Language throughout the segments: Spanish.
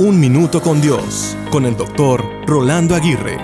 Un Minuto con Dios, con el doctor Rolando Aguirre.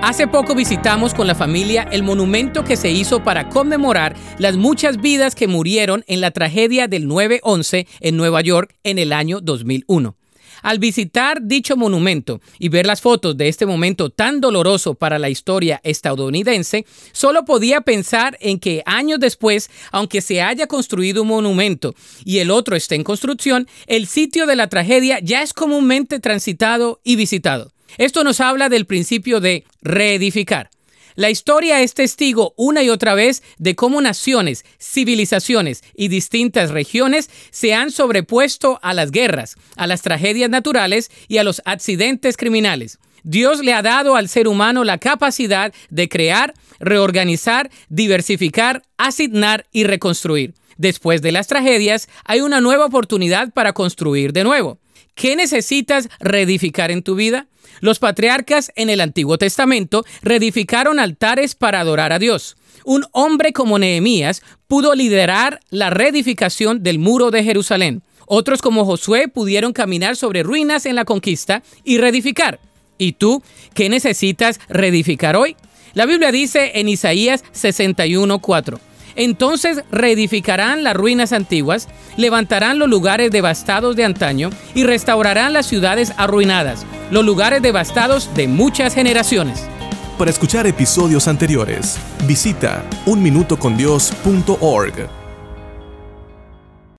Hace poco visitamos con la familia el monumento que se hizo para conmemorar las muchas vidas que murieron en la tragedia del 9-11 en Nueva York en el año 2001. Al visitar dicho monumento y ver las fotos de este momento tan doloroso para la historia estadounidense, solo podía pensar en que años después, aunque se haya construido un monumento y el otro esté en construcción, el sitio de la tragedia ya es comúnmente transitado y visitado. Esto nos habla del principio de reedificar. La historia es testigo una y otra vez de cómo naciones, civilizaciones y distintas regiones se han sobrepuesto a las guerras, a las tragedias naturales y a los accidentes criminales. Dios le ha dado al ser humano la capacidad de crear, reorganizar, diversificar, asignar y reconstruir. Después de las tragedias, hay una nueva oportunidad para construir de nuevo. ¿Qué necesitas reedificar en tu vida? Los patriarcas en el Antiguo Testamento reedificaron altares para adorar a Dios. Un hombre como Nehemías pudo liderar la reedificación del muro de Jerusalén. Otros como Josué pudieron caminar sobre ruinas en la conquista y reedificar. ¿Y tú qué necesitas reedificar hoy? La Biblia dice en Isaías 61:4 entonces reedificarán las ruinas antiguas, levantarán los lugares devastados de antaño y restaurarán las ciudades arruinadas, los lugares devastados de muchas generaciones. Para escuchar episodios anteriores, visita unminutocondios.org.